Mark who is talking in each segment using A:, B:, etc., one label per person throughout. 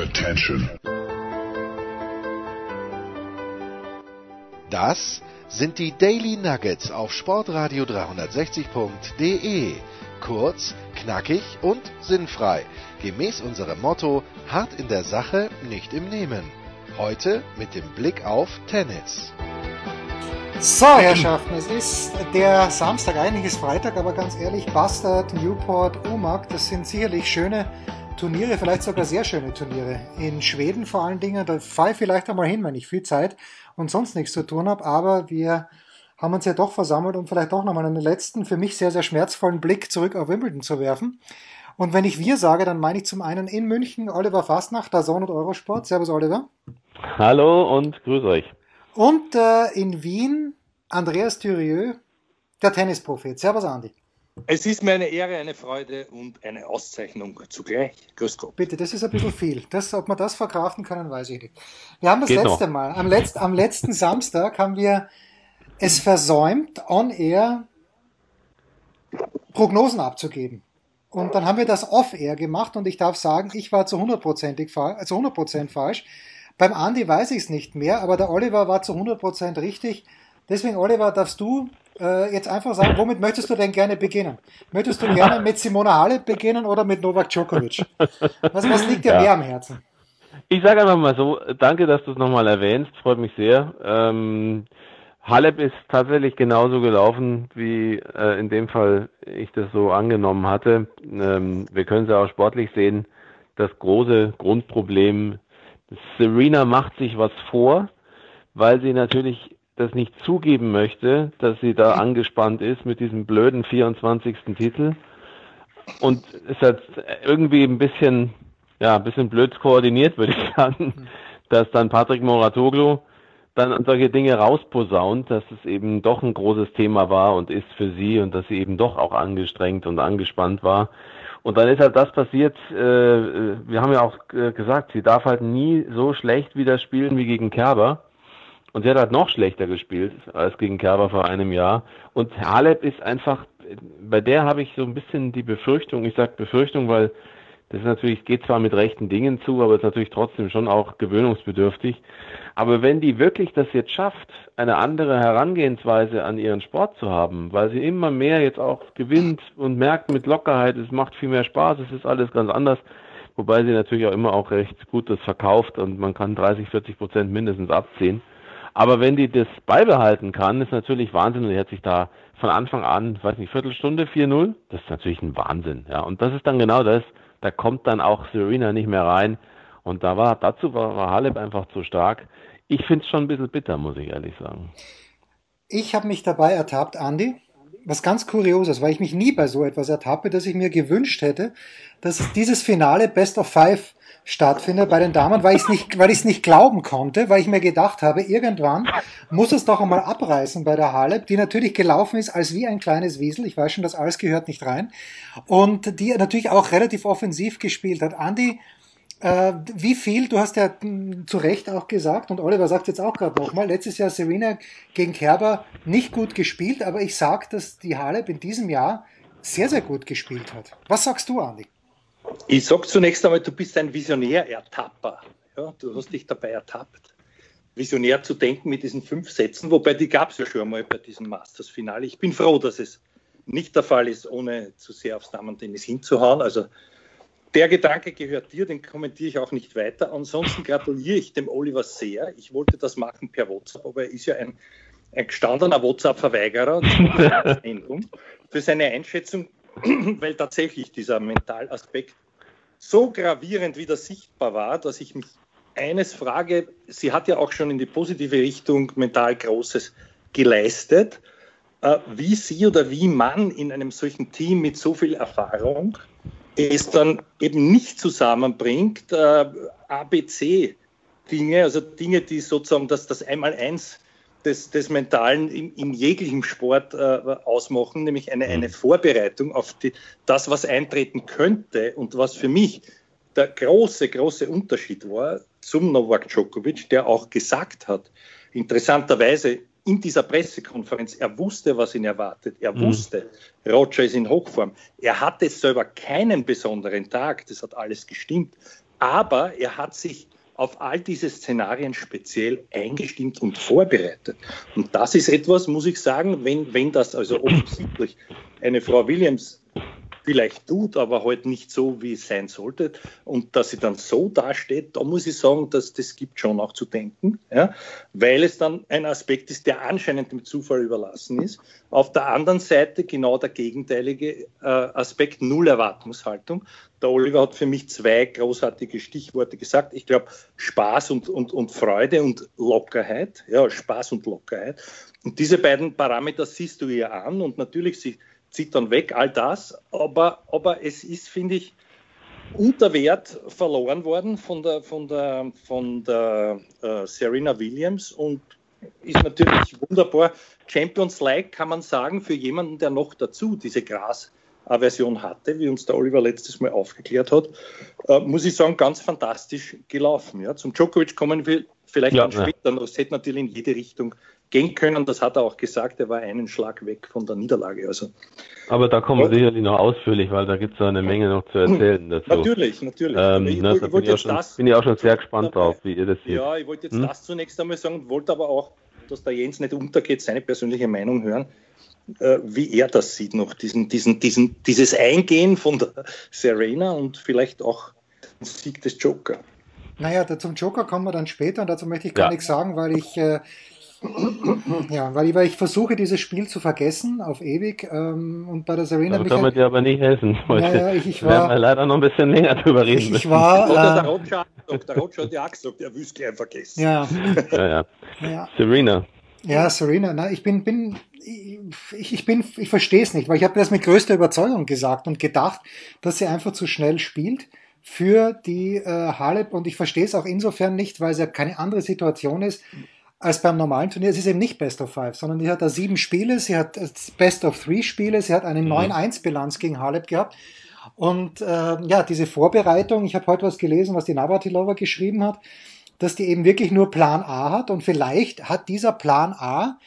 A: Attention.
B: Das sind die Daily Nuggets auf Sportradio 360.de. Kurz, knackig und sinnfrei. Gemäß unserem Motto: hart in der Sache, nicht im Nehmen. Heute mit dem Blick auf Tennis.
C: So, Herrschaften, es ist der Samstag, eigentlich ist Freitag, aber ganz ehrlich, Bastard, Newport, Umag, das sind sicherlich schöne Turniere, vielleicht sogar sehr schöne Turniere. In Schweden vor allen Dingen, da fahre ich vielleicht einmal hin, wenn ich viel Zeit und sonst nichts zu tun habe, aber wir haben uns ja doch versammelt, um vielleicht auch nochmal einen letzten, für mich sehr, sehr schmerzvollen Blick zurück auf Wimbledon zu werfen. Und wenn ich wir sage, dann meine ich zum einen in München Oliver Fastnacht, Dazon und Eurosport. Servus Oliver.
D: Hallo und grüß euch.
C: Und äh, in Wien Andreas Thürieu, der Tennisprophet. Servus Andi.
E: Es ist mir eine Ehre, eine Freude und eine Auszeichnung zugleich. Grüß Gott.
C: Bitte, das ist ein bisschen viel. Das, ob wir das verkraften können, weiß ich nicht. Wir haben das Geht letzte noch. Mal, am, letzt, am letzten Samstag haben wir es versäumt, on air Prognosen abzugeben. Und dann haben wir das off-air gemacht und ich darf sagen, ich war zu 100%, fa zu 100 falsch. Beim Andi weiß ich es nicht mehr, aber der Oliver war zu 100% richtig. Deswegen, Oliver, darfst du äh, jetzt einfach sagen, womit möchtest du denn gerne beginnen? Möchtest du gerne mit Simona Halep beginnen oder mit Novak Djokovic? Was, was liegt dir ja. mehr am Herzen?
D: Ich sage einfach mal so, danke, dass du es nochmal erwähnst, freut mich sehr. Ähm, Halep ist tatsächlich genauso gelaufen, wie äh, in dem Fall ich das so angenommen hatte. Ähm, wir können es ja auch sportlich sehen. Das große Grundproblem, Serena macht sich was vor, weil sie natürlich das nicht zugeben möchte, dass sie da angespannt ist mit diesem blöden 24. Titel. Und es hat irgendwie ein bisschen, ja, ein bisschen blöd koordiniert, würde ich sagen, dass dann Patrick Moratoglu dann solche Dinge rausposaunt, dass es eben doch ein großes Thema war und ist für sie und dass sie eben doch auch angestrengt und angespannt war. Und dann ist halt das passiert, äh, wir haben ja auch äh, gesagt, sie darf halt nie so schlecht wieder spielen wie gegen Kerber. Und sie hat halt noch schlechter gespielt als gegen Kerber vor einem Jahr. Und Halep ist einfach, bei der habe ich so ein bisschen die Befürchtung, ich sage Befürchtung, weil das ist natürlich, geht zwar mit rechten Dingen zu, aber ist natürlich trotzdem schon auch gewöhnungsbedürftig. Aber wenn die wirklich das jetzt schafft, eine andere Herangehensweise an ihren Sport zu haben, weil sie immer mehr jetzt auch gewinnt und merkt mit Lockerheit, es macht viel mehr Spaß, es ist alles ganz anders, wobei sie natürlich auch immer auch recht gut das verkauft und man kann 30, 40 Prozent mindestens abziehen. Aber wenn die das beibehalten kann, ist natürlich Wahnsinn. Und die hat sich da von Anfang an, weiß nicht, Viertelstunde, 4-0, das ist natürlich ein Wahnsinn. Ja, und das ist dann genau das. Da kommt dann auch Serena nicht mehr rein. Und da war, dazu war, war Halep einfach zu stark. Ich finde es schon ein bisschen bitter, muss ich ehrlich sagen.
C: Ich habe mich dabei ertappt, Andy, was ganz Kurioses, weil ich mich nie bei so etwas ertappe, dass ich mir gewünscht hätte, dass dieses Finale Best of Five stattfindet bei den Damen, weil ich es nicht, weil ich es nicht glauben konnte, weil ich mir gedacht habe, irgendwann muss es doch einmal abreißen bei der Halep, die natürlich gelaufen ist als wie ein kleines Wiesel. Ich weiß schon, das alles gehört nicht rein. Und die natürlich auch relativ offensiv gespielt hat. Andi, äh, wie viel, du hast ja zu Recht auch gesagt, und Oliver sagt jetzt auch gerade nochmal, letztes Jahr Serena gegen Kerber nicht gut gespielt, aber ich sage, dass die Halep in diesem Jahr sehr, sehr gut gespielt hat. Was sagst du, Andi?
E: Ich sage zunächst einmal, du bist ein Visionär-Ertapper. Ja, du hast dich dabei ertappt, visionär zu denken mit diesen fünf Sätzen, wobei die gab es ja schon einmal bei diesem Masters-Finale. Ich bin froh, dass es nicht der Fall ist, ohne zu sehr aufs Damen-Tennis hinzuhauen. Also der Gedanke gehört dir, den kommentiere ich auch nicht weiter. Ansonsten gratuliere ich dem Oliver sehr. Ich wollte das machen per WhatsApp, aber er ist ja ein, ein gestandener WhatsApp-Verweigerer für seine Einschätzung weil tatsächlich dieser Mentalaspekt so gravierend wieder sichtbar war, dass ich mich eines frage, sie hat ja auch schon in die positive Richtung mental Großes geleistet, äh, wie sie oder wie man in einem solchen Team mit so viel Erfahrung es dann eben nicht zusammenbringt, äh, ABC-Dinge, also Dinge, die sozusagen das, das Einmaleins des, des Mentalen in, in jeglichem Sport äh, ausmachen, nämlich eine, eine mhm. Vorbereitung auf die, das, was eintreten könnte und was für mich der große, große Unterschied war zum Novak Djokovic, der auch gesagt hat, interessanterweise in dieser Pressekonferenz, er wusste, was ihn erwartet. Er mhm. wusste, Roger ist in Hochform. Er hatte selber keinen besonderen Tag, das hat alles gestimmt. Aber er hat sich auf all diese Szenarien speziell eingestimmt und vorbereitet. Und das ist etwas, muss ich sagen, wenn, wenn das also offensichtlich eine Frau Williams vielleicht tut, aber halt nicht so, wie es sein sollte. Und dass sie dann so dasteht, da muss ich sagen, dass das gibt schon auch zu denken, ja, weil es dann ein Aspekt ist, der anscheinend dem Zufall überlassen ist. Auf der anderen Seite genau der gegenteilige äh, Aspekt, Null Erwartungshaltung. Der Oliver hat für mich zwei großartige Stichworte gesagt. Ich glaube, Spaß und, und, und Freude und Lockerheit. Ja, Spaß und Lockerheit. Und diese beiden Parameter siehst du ihr an und natürlich sie Zittern weg, all das. Aber, aber es ist, finde ich, unter Wert verloren worden von der, von der, von der äh, Serena Williams und ist natürlich wunderbar. Champions Like kann man sagen, für jemanden, der noch dazu diese Gras-Aversion hatte, wie uns der Oliver letztes Mal aufgeklärt hat, äh, muss ich sagen, ganz fantastisch gelaufen. Ja. Zum Djokovic kommen wir vielleicht ja, dann später. Ja. Das hätte natürlich in jede Richtung gehen können. Das hat er auch gesagt, er war einen Schlag weg von der Niederlage. Also,
D: Aber da kommen wir sicherlich noch ausführlich, weil da gibt es eine Menge noch zu erzählen dazu.
E: Natürlich, natürlich. Ähm,
D: ich, ne, ich, bin, ich schon, das, bin ich auch schon sehr gespannt drauf, wie ihr das
E: seht. Ja, ich wollte jetzt hm? das zunächst einmal sagen, wollte aber auch, dass der Jens nicht untergeht, seine persönliche Meinung hören äh, wie er das sieht noch, diesen, diesen, diesen, dieses Eingehen von der Serena und vielleicht auch den Sieg des Joker.
C: Naja, zum Joker kommen wir dann später und dazu möchte ich gar ja. nichts sagen, weil ich äh, ja, weil ich, weil ich versuche, dieses Spiel zu vergessen, auf ewig. Ähm, und bei der Serena.
D: Da kann man dir aber nicht helfen.
C: Naja, ich, ich war,
D: wir leider noch ein bisschen länger drüber reden
C: ich, ich war,
E: äh, der Roger, der Roger hat ja auch gesagt, er wüsste gleich vergessen.
C: Ja.
D: ja, ja. ja. Serena.
C: Ja, Serena. Na, ich bin, bin ich, ich bin, ich verstehe es nicht, weil ich habe das mit größter Überzeugung gesagt und gedacht, dass sie einfach zu schnell spielt für die äh, Halep und ich verstehe es auch insofern nicht, weil es ja keine andere Situation ist als beim normalen Turnier. Es ist eben nicht Best of Five, sondern sie hat da sieben Spiele, sie hat Best of Three Spiele, sie hat eine mhm. 9-1-Bilanz gegen Halep gehabt. Und äh, ja, diese Vorbereitung, ich habe heute was gelesen, was die Navratilova geschrieben hat, dass die eben wirklich nur Plan A hat und vielleicht hat dieser Plan A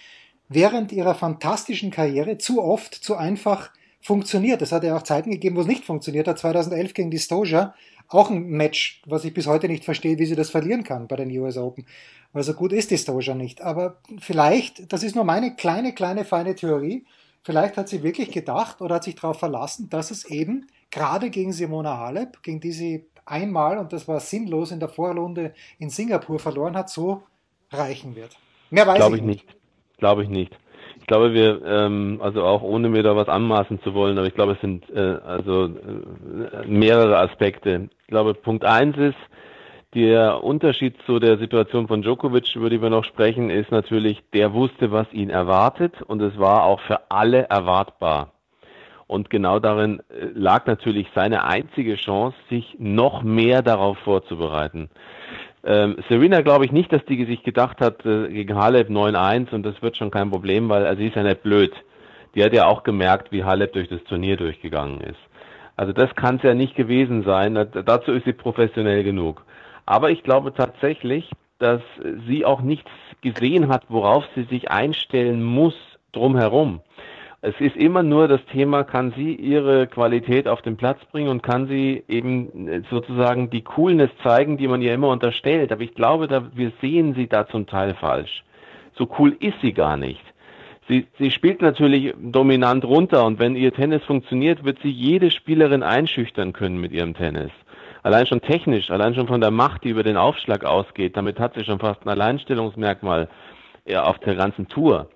C: während ihrer fantastischen Karriere zu oft, zu einfach funktioniert. Es hat ja auch Zeiten gegeben, wo es nicht funktioniert hat. 2011 gegen die Stoja, auch ein Match, was ich bis heute nicht verstehe, wie sie das verlieren kann bei den US Open. Weil so gut ist die Stoja nicht. Aber vielleicht, das ist nur meine kleine, kleine, feine Theorie, vielleicht hat sie wirklich gedacht oder hat sich darauf verlassen, dass es eben gerade gegen Simona Halep, gegen die sie einmal, und das war sinnlos, in der Vorrunde in Singapur verloren hat, so reichen wird.
D: Mehr weiß Glaube ich nicht. Glaube ich nicht. Ich glaube, wir, ähm, also auch ohne mir da was anmaßen zu wollen, aber ich glaube, es sind äh, also äh, mehrere Aspekte. Ich glaube, Punkt eins ist, der Unterschied zu der Situation von Djokovic, über die wir noch sprechen, ist natürlich, der wusste, was ihn erwartet und es war auch für alle erwartbar. Und genau darin äh, lag natürlich seine einzige Chance, sich noch mehr darauf vorzubereiten. Ähm, Serena glaube ich nicht, dass die sich gedacht hat, äh, gegen Halep 9-1 und das wird schon kein Problem, weil also sie ist ja nicht blöd. Die hat ja auch gemerkt, wie Halep durch das Turnier durchgegangen ist. Also das kann es ja nicht gewesen sein. Dazu ist sie professionell genug. Aber ich glaube tatsächlich, dass sie auch nichts gesehen hat, worauf sie sich einstellen muss drumherum. Es ist immer nur das Thema, kann sie ihre Qualität auf den Platz bringen und kann sie eben sozusagen die Coolness zeigen, die man ihr immer unterstellt. Aber ich glaube, da, wir sehen sie da zum Teil falsch. So cool ist sie gar nicht. Sie, sie spielt natürlich dominant runter und wenn ihr Tennis funktioniert, wird sie jede Spielerin einschüchtern können mit ihrem Tennis allein schon technisch, allein schon von der Macht, die über den Aufschlag ausgeht, damit hat sie schon fast ein Alleinstellungsmerkmal auf der ganzen Tour.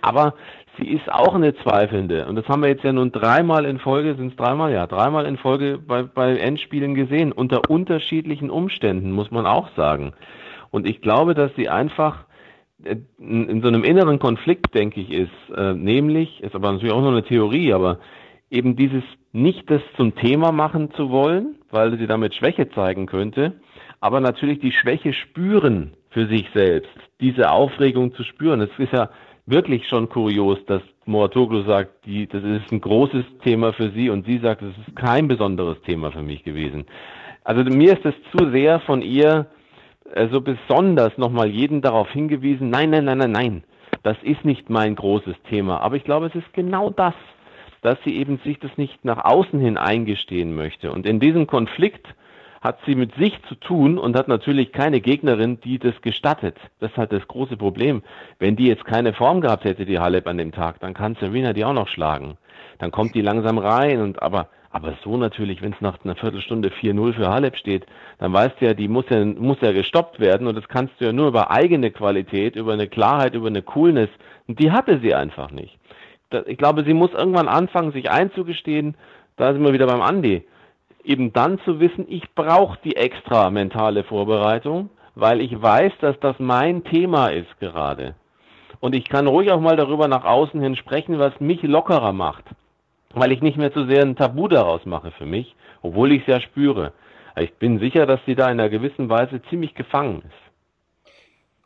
D: Aber sie ist auch eine Zweifelnde. Und das haben wir jetzt ja nun dreimal in Folge, sind es dreimal, ja, dreimal in Folge bei, bei Endspielen gesehen, unter unterschiedlichen Umständen, muss man auch sagen. Und ich glaube, dass sie einfach äh, in so einem inneren Konflikt, denke ich, ist, äh, nämlich, ist aber natürlich auch nur eine Theorie, aber eben dieses nicht das zum Thema machen zu wollen, weil sie damit Schwäche zeigen könnte, aber natürlich die Schwäche spüren für sich selbst, diese Aufregung zu spüren. Es ist ja wirklich schon kurios, dass Moatoglu sagt, die, das ist ein großes Thema für sie und sie sagt, das ist kein besonderes Thema für mich gewesen. Also mir ist es zu sehr von ihr äh, so besonders nochmal jeden darauf hingewiesen, nein, nein, nein, nein, nein, das ist nicht mein großes Thema. Aber ich glaube, es ist genau das, dass sie eben sich das nicht nach außen hin eingestehen möchte. Und in diesem Konflikt hat sie mit sich zu tun und hat natürlich keine Gegnerin, die das gestattet. Das ist halt das große Problem. Wenn die jetzt keine Form gehabt hätte, die Halep an dem Tag, dann kann Serena die auch noch schlagen. Dann kommt die langsam rein und aber aber so natürlich, wenn es nach einer Viertelstunde 4-0 für Halep steht, dann weißt du ja, die muss ja, muss ja gestoppt werden und das kannst du ja nur über eigene Qualität, über eine Klarheit, über eine Coolness. Und die hatte sie einfach nicht. Ich glaube, sie muss irgendwann anfangen, sich einzugestehen, da sind wir wieder beim Andi, eben dann zu wissen, ich brauche die extra mentale Vorbereitung, weil ich weiß, dass das mein Thema ist gerade. Und ich kann ruhig auch mal darüber nach außen hin sprechen, was mich lockerer macht weil ich nicht mehr zu sehr ein Tabu daraus mache für mich, obwohl ich es ja spüre. Ich bin sicher, dass sie da in einer gewissen Weise ziemlich gefangen ist.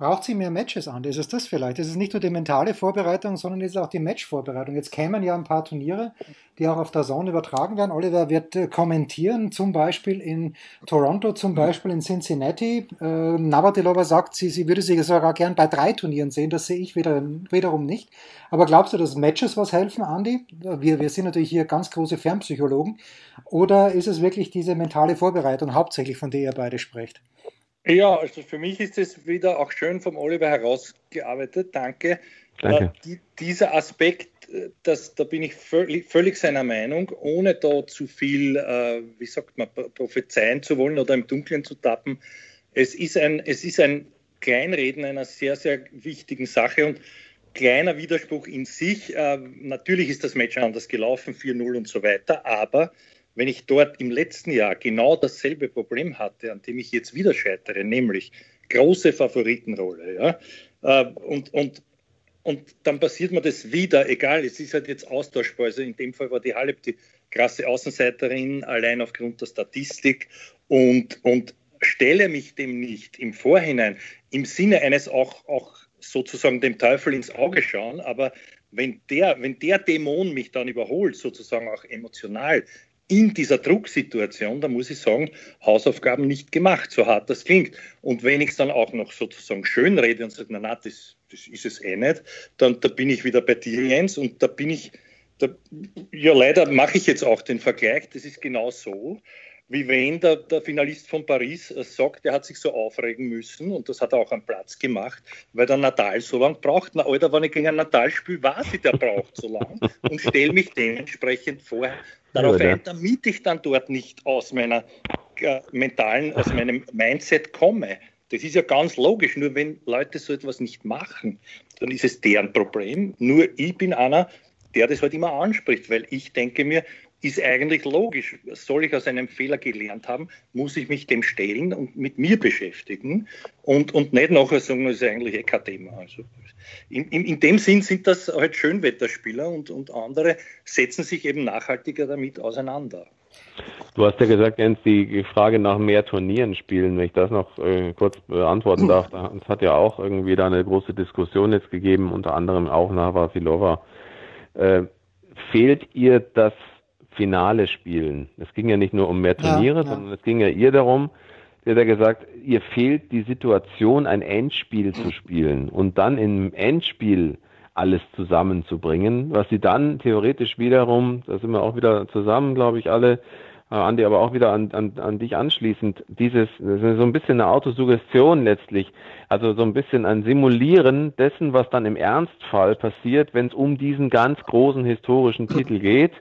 C: Braucht sie mehr Matches an? Ist es das vielleicht? Es ist nicht nur die mentale Vorbereitung, sondern es ist auch die Matchvorbereitung. Jetzt kämen ja ein paar Turniere, die auch auf der Zone übertragen werden. Oliver wird äh, kommentieren, zum Beispiel in Toronto, zum Beispiel in Cincinnati. Äh, Navratilova sagt, sie, sie würde sie sogar gern bei drei Turnieren sehen. Das sehe ich wieder, wiederum nicht. Aber glaubst du, dass Matches was helfen, Andi? Wir, wir sind natürlich hier ganz große Fernpsychologen. Oder ist es wirklich diese mentale Vorbereitung hauptsächlich, von der ihr beide sprecht?
E: Ja, also für mich ist es wieder auch schön vom Oliver herausgearbeitet. Danke.
D: Danke.
E: Äh, die, dieser Aspekt, äh, das, da bin ich völlig, völlig, seiner Meinung, ohne da zu viel, äh, wie sagt man, prophezeien zu wollen oder im Dunkeln zu tappen. Es ist ein, es ist ein Kleinreden einer sehr, sehr wichtigen Sache und kleiner Widerspruch in sich. Äh, natürlich ist das Match anders gelaufen, 4-0 und so weiter, aber wenn ich dort im letzten Jahr genau dasselbe Problem hatte, an dem ich jetzt wieder scheitere, nämlich große Favoritenrolle, ja, äh, und, und, und dann passiert mir das wieder, egal, es ist halt jetzt austauschbar. Also in dem Fall war die Halep die krasse Außenseiterin, allein aufgrund der Statistik und, und stelle mich dem nicht im Vorhinein im Sinne eines auch, auch sozusagen dem Teufel ins Auge schauen, aber wenn der, wenn der Dämon mich dann überholt, sozusagen auch emotional, in dieser Drucksituation, da muss ich sagen, Hausaufgaben nicht gemacht, so hart das klingt. Und wenn ich es dann auch noch sozusagen schön rede und sage, na, na, das, das ist es eh nicht, dann da bin ich wieder bei dir, Jens, und da bin ich, da, ja, leider mache ich jetzt auch den Vergleich, das ist genau so, wie wenn der, der Finalist von Paris äh, sagt, er hat sich so aufregen müssen und das hat er auch am Platz gemacht, weil der Natal so lange braucht. Na, Alter, wenn ich gegen ein Natal spiele, weiß ich, der braucht so lange und stelle mich dementsprechend vor, darauf ein, damit ich dann dort nicht aus meiner äh, mentalen, aus meinem Mindset komme. Das ist ja ganz logisch. Nur wenn Leute so etwas nicht machen, dann ist es deren Problem. Nur ich bin einer, der das halt immer anspricht, weil ich denke mir, ist eigentlich logisch. Soll ich aus einem Fehler gelernt haben, muss ich mich dem stellen und mit mir beschäftigen und, und nicht nachher sagen, das ist eigentlich eh kein Thema. Also in, in, in dem Sinn sind das halt Schönwetterspieler und, und andere setzen sich eben nachhaltiger damit auseinander.
D: Du hast ja gesagt, Jens, die Frage nach mehr Turnieren spielen, wenn ich das noch äh, kurz beantworten darf. Es hat ja auch irgendwie da eine große Diskussion jetzt gegeben, unter anderem auch nach Vasilova. Äh, fehlt ihr das Finale spielen. Es ging ja nicht nur um mehr Turniere, ja, ja. sondern es ging ja ihr darum, sie hat ja gesagt, ihr fehlt die Situation, ein Endspiel zu spielen und dann im Endspiel alles zusammenzubringen, was sie dann theoretisch wiederum, da sind wir auch wieder zusammen, glaube ich, alle, äh, Andi, aber auch wieder an, an, an dich anschließend, dieses, so ein bisschen eine Autosuggestion letztlich, also so ein bisschen ein Simulieren dessen, was dann im Ernstfall passiert, wenn es um diesen ganz großen historischen Titel geht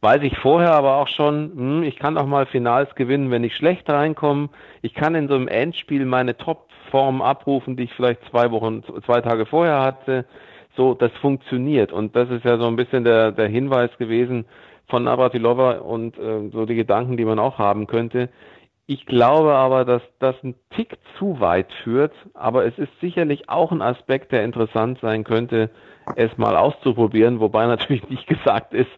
D: weiß ich vorher aber auch schon, hm, ich kann auch mal Finals gewinnen, wenn ich schlecht reinkomme. Ich kann in so einem Endspiel meine Topform abrufen, die ich vielleicht zwei Wochen, zwei Tage vorher hatte. So, das funktioniert. Und das ist ja so ein bisschen der, der Hinweis gewesen von Navratilova und äh, so die Gedanken, die man auch haben könnte. Ich glaube aber, dass das ein Tick zu weit führt, aber es ist sicherlich auch ein Aspekt, der interessant sein könnte, es mal auszuprobieren, wobei natürlich nicht gesagt ist,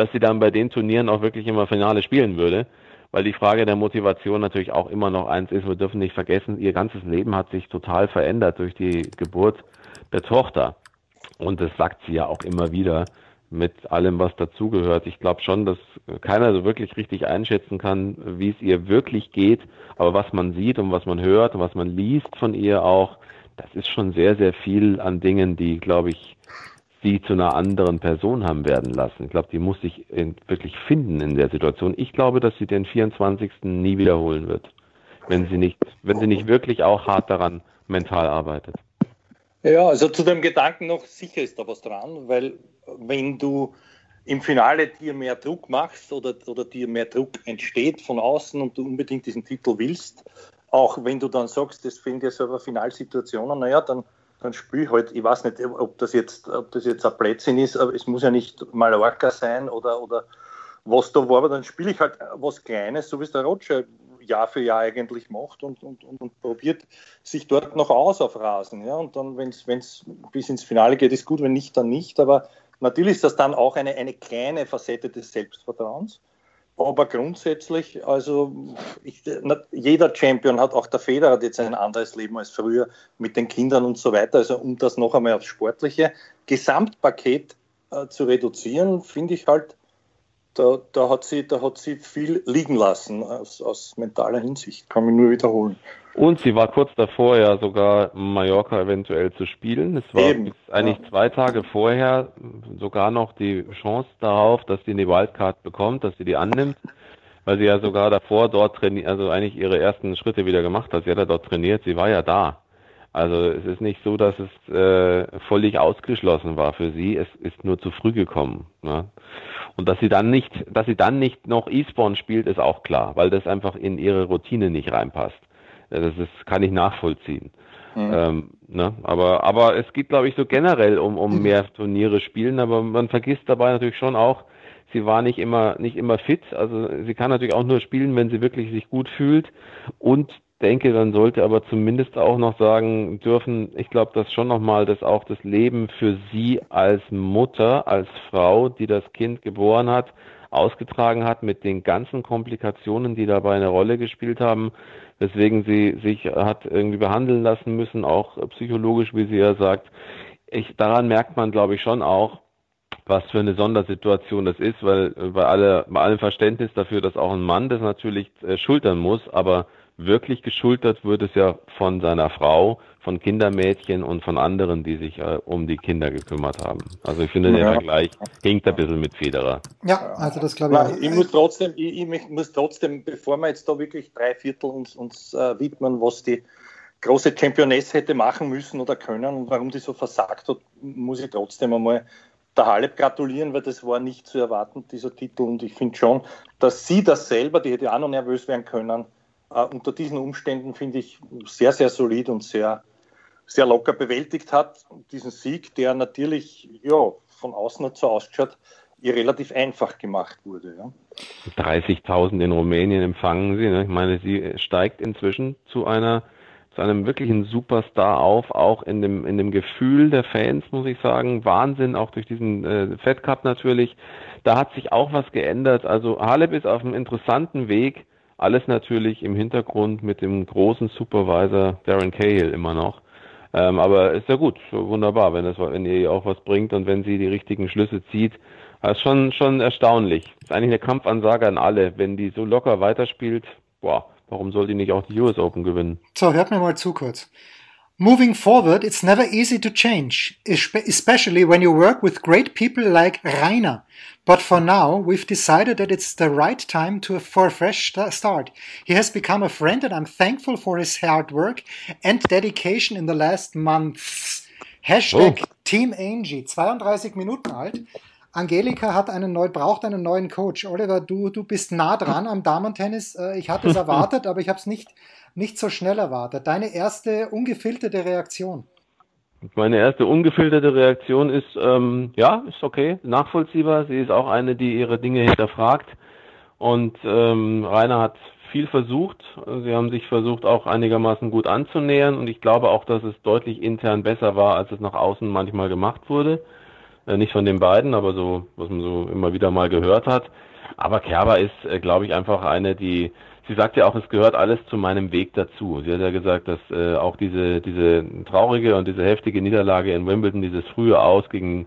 D: dass sie dann bei den Turnieren auch wirklich immer Finale spielen würde. Weil die Frage der Motivation natürlich auch immer noch eins ist, wir dürfen nicht vergessen, ihr ganzes Leben hat sich total verändert durch die Geburt der Tochter. Und das sagt sie ja auch immer wieder mit allem, was dazugehört. Ich glaube schon, dass keiner so wirklich richtig einschätzen kann, wie es ihr wirklich geht. Aber was man sieht und was man hört und was man liest von ihr auch, das ist schon sehr, sehr viel an Dingen, die, glaube ich, sie zu einer anderen Person haben werden lassen. Ich glaube, die muss sich wirklich finden in der Situation. Ich glaube, dass sie den 24. nie wiederholen wird. wenn sie nicht, wenn sie nicht wirklich auch hart daran mental arbeitet.
E: Ja, also zu dem Gedanken noch, sicher ist da was dran, weil wenn du im Finale dir mehr Druck machst oder, oder dir mehr Druck entsteht von außen und du unbedingt diesen Titel willst, auch wenn du dann sagst, das fehlen dir selber Finalsituationen, naja, dann, dann spiel halt, ich weiß nicht, ob das jetzt, ob das jetzt ein Plätzchen ist, aber es muss ja nicht Mallorca sein oder, oder was da war, aber dann spiele ich halt was Kleines, so wie es der Roger Jahr für Jahr eigentlich macht und, und, und, und probiert sich dort noch aus auf Rasen. Ja? Und dann, wenn es bis ins Finale geht, ist gut, wenn nicht, dann nicht. Aber natürlich ist das dann auch eine, eine kleine Facette des Selbstvertrauens. Aber grundsätzlich, also ich, jeder Champion hat, auch der Federer hat jetzt ein anderes Leben als früher mit den Kindern und so weiter. Also um das noch einmal aufs sportliche Gesamtpaket äh, zu reduzieren, finde ich halt, da, da, hat sie, da hat sie viel liegen lassen aus, aus mentaler Hinsicht, kann mich nur wiederholen.
D: Und sie war kurz davor ja sogar Mallorca eventuell zu spielen. Es war Eben, eigentlich ja. zwei Tage vorher sogar noch die Chance darauf, dass sie eine Wildcard bekommt, dass sie die annimmt, weil sie ja sogar davor dort trainiert, also eigentlich ihre ersten Schritte wieder gemacht hat. Sie hat ja dort trainiert, sie war ja da. Also es ist nicht so, dass es äh, völlig ausgeschlossen war für sie. Es ist nur zu früh gekommen. Ne? Und dass sie dann nicht, dass sie dann nicht noch E-Spawn spielt, ist auch klar, weil das einfach in ihre Routine nicht reinpasst. Das ist, kann ich nachvollziehen. Mhm. Ähm, ne? aber, aber es geht, glaube ich, so generell um, um mhm. mehr Turniere spielen, aber man vergisst dabei natürlich schon auch, sie war nicht immer, nicht immer fit. Also sie kann natürlich auch nur spielen, wenn sie wirklich sich gut fühlt. Und denke, dann sollte aber zumindest auch noch sagen dürfen, ich glaube, dass schon nochmal, dass auch das Leben für sie als Mutter, als Frau, die das Kind geboren hat, ausgetragen hat mit den ganzen Komplikationen, die dabei eine Rolle gespielt haben, weswegen sie sich hat irgendwie behandeln lassen müssen, auch psychologisch, wie sie ja sagt. Ich, daran merkt man, glaube ich, schon auch, was für eine Sondersituation das ist, weil bei, alle, bei allem Verständnis dafür, dass auch ein Mann das natürlich äh, schultern muss, aber wirklich geschultert wird es ja von seiner Frau, von Kindermädchen und von anderen, die sich äh, um die Kinder gekümmert haben. Also ich finde, der ja. Vergleich hinkt ein bisschen mit Federer.
C: Ja, also das glaube ich.
E: Ich muss trotzdem, ich, ich, muss trotzdem, bevor wir jetzt da wirklich drei Viertel uns, uns äh, widmen, was die große Championess hätte machen müssen oder können und warum die so versagt hat, muss ich trotzdem einmal der Halep gratulieren, weil das war nicht zu erwarten, dieser Titel. Und ich finde schon, dass sie das selber, die hätte auch noch nervös werden können, äh, unter diesen Umständen finde ich sehr, sehr solid und sehr, sehr locker bewältigt hat. Diesen Sieg, der natürlich ja, von außen nicht so ausschaut, ihr relativ einfach gemacht wurde. Ja.
D: 30.000 in Rumänien empfangen sie. Ne? Ich meine, sie steigt inzwischen zu einer zu einem wirklichen Superstar auf, auch in dem in dem Gefühl der Fans, muss ich sagen. Wahnsinn, auch durch diesen äh, Fed Cup natürlich. Da hat sich auch was geändert. Also Halep ist auf einem interessanten Weg alles natürlich im Hintergrund mit dem großen Supervisor Darren Cahill immer noch. Ähm, aber ist ja gut, wunderbar, wenn, das, wenn ihr auch was bringt und wenn sie die richtigen Schlüsse zieht. Das ist schon, schon erstaunlich. Ist eigentlich eine Kampfansage an alle. Wenn die so locker weiterspielt, boah, warum soll die nicht auch die US Open gewinnen?
C: So, hört mir mal zu kurz. Moving forward, it's never easy to change, especially when you work with great people like Rainer. But for now, we've decided that it's the right time to, for a fresh start. He has become a friend and I'm thankful for his hard work and dedication in the last months. Hashtag oh. Team Angie, 32 Minuten alt. Angelika hat einen neu, braucht einen neuen Coach. Oliver, du, du bist nah dran am Damentennis. Äh, ich hatte es erwartet, aber ich habe es nicht nicht so schnell erwartet. Deine erste ungefilterte Reaktion?
D: Meine erste ungefilterte Reaktion ist, ähm, ja, ist okay, nachvollziehbar. Sie ist auch eine, die ihre Dinge hinterfragt. Und ähm, Rainer hat viel versucht. Sie haben sich versucht, auch einigermaßen gut anzunähern. Und ich glaube auch, dass es deutlich intern besser war, als es nach außen manchmal gemacht wurde. Äh, nicht von den beiden, aber so, was man so immer wieder mal gehört hat. Aber Kerber ist, äh, glaube ich, einfach eine, die sie sagt ja auch, es gehört alles zu meinem Weg dazu. Sie hat ja gesagt, dass äh, auch diese, diese traurige und diese heftige Niederlage in Wimbledon, dieses frühe Aus gegen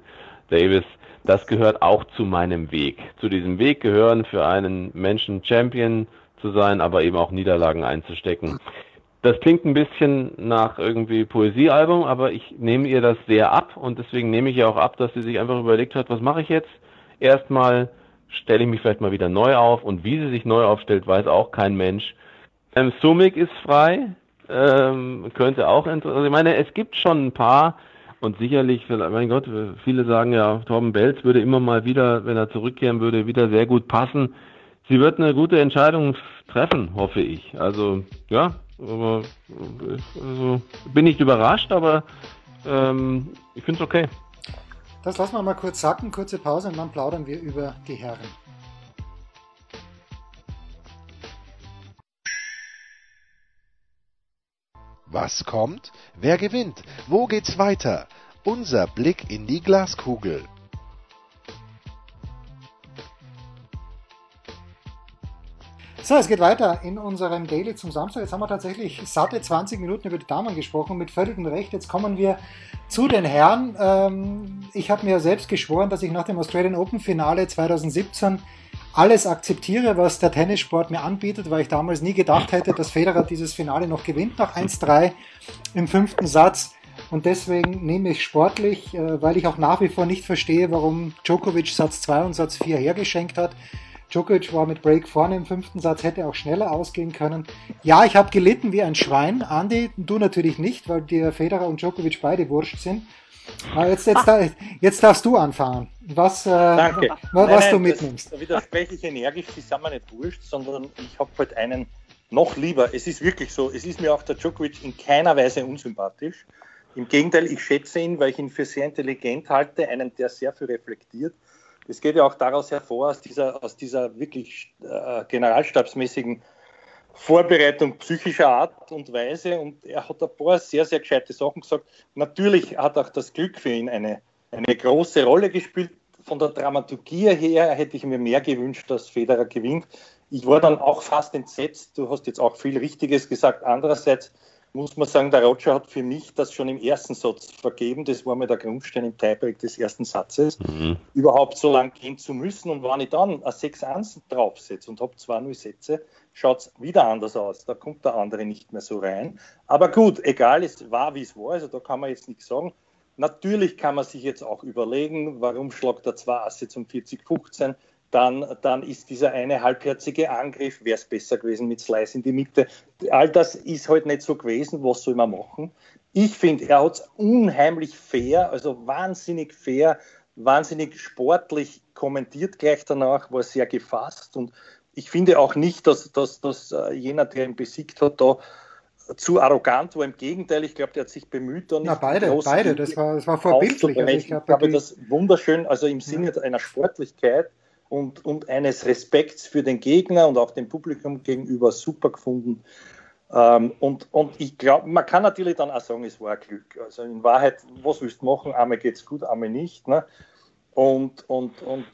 D: Davis, das gehört auch zu meinem Weg. Zu diesem Weg gehören für einen Menschen Champion zu sein, aber eben auch Niederlagen einzustecken. Das klingt ein bisschen nach irgendwie Poesiealbum, aber ich nehme ihr das sehr ab und deswegen nehme ich ihr auch ab, dass sie sich einfach überlegt hat, was mache ich jetzt? Erstmal stelle ich mich vielleicht mal wieder neu auf und wie sie sich neu aufstellt, weiß auch kein Mensch. Ähm, Sumik ist frei, ähm, könnte auch interessant. Also ich meine, es gibt schon ein paar und sicherlich, mein Gott, viele sagen ja, Torben Belz würde immer mal wieder, wenn er zurückkehren würde, wieder sehr gut passen. Sie wird eine gute Entscheidung treffen, hoffe ich. Also ja, aber also, bin nicht überrascht, aber ähm, ich finde es okay.
C: Das lassen wir mal kurz sacken, kurze Pause und dann plaudern wir über die Herren.
B: Was kommt? Wer gewinnt? Wo geht's weiter? Unser Blick in die Glaskugel.
C: So, es geht weiter in unserem Daily zum Samstag. Jetzt haben wir tatsächlich satte 20 Minuten über die Damen gesprochen, mit völligem Recht. Jetzt kommen wir zu den Herren. Ähm, ich habe mir selbst geschworen, dass ich nach dem Australian Open Finale 2017 alles akzeptiere, was der Tennissport mir anbietet, weil ich damals nie gedacht hätte, dass Federer dieses Finale noch gewinnt nach 1-3 im fünften Satz. Und deswegen nehme ich sportlich, äh, weil ich auch nach wie vor nicht verstehe, warum Djokovic Satz 2 und Satz 4 hergeschenkt hat. Djokovic war mit Break vorne im fünften Satz, hätte auch schneller ausgehen können. Ja, ich habe gelitten wie ein Schwein. Andi, du natürlich nicht, weil dir Federer und Djokovic beide wurscht sind. Aber jetzt, jetzt, jetzt darfst du anfangen. Was, äh,
E: Danke.
C: was nein, nein, du mitnimmst.
E: Da widerspreche ich energisch, die sind mir nicht wurscht, sondern ich habe halt einen noch lieber. Es ist wirklich so, es ist mir auch der Djokovic in keiner Weise unsympathisch. Im Gegenteil, ich schätze ihn, weil ich ihn für sehr intelligent halte, einen, der sehr viel reflektiert das geht ja auch daraus hervor, aus dieser, aus dieser wirklich äh, generalstabsmäßigen Vorbereitung psychischer Art und Weise. Und er hat ein paar sehr, sehr gescheite Sachen gesagt. Natürlich hat auch das Glück für ihn eine, eine große Rolle gespielt. Von der Dramaturgie her hätte ich mir mehr gewünscht, dass Federer gewinnt. Ich war dann auch fast entsetzt. Du hast jetzt auch viel Richtiges gesagt. Andererseits muss man sagen, der Roger hat für mich das schon im ersten Satz vergeben. Das war mir der Grundstein im Tiebreak des ersten Satzes, mhm. überhaupt so lang gehen zu müssen. Und wenn ich dann ein 6-1 draufsetze und habe 2-0 Sätze, schaut es wieder anders aus. Da kommt der andere nicht mehr so rein. Aber gut, egal, es war, wie es war. Also da kann man jetzt nichts sagen. Natürlich kann man sich jetzt auch überlegen, warum schlagt er zwei Asse zum 40-15? Dann, dann ist dieser eine halbherzige Angriff, wäre es besser gewesen mit Slice in die Mitte. All das ist halt nicht so gewesen, was soll man machen? Ich finde, er hat es unheimlich fair, also wahnsinnig fair, wahnsinnig sportlich kommentiert gleich danach, war sehr gefasst und ich finde auch nicht, dass, dass, dass äh, jener, der ihn besiegt hat, da zu arrogant war. Im Gegenteil, ich glaube, der hat sich bemüht. Da
C: nicht Na, beide, beide, das war, das war vorbildlich.
E: Also ich, ich habe das wunderschön, also im Sinne ja. einer Sportlichkeit und, und eines Respekts für den Gegner und auch dem Publikum gegenüber super gefunden. Ähm, und, und ich glaube, man kann natürlich dann auch sagen, es war Glück. Also in Wahrheit, was willst du machen? Einmal geht es gut, einmal nicht. Ne? Und, und, und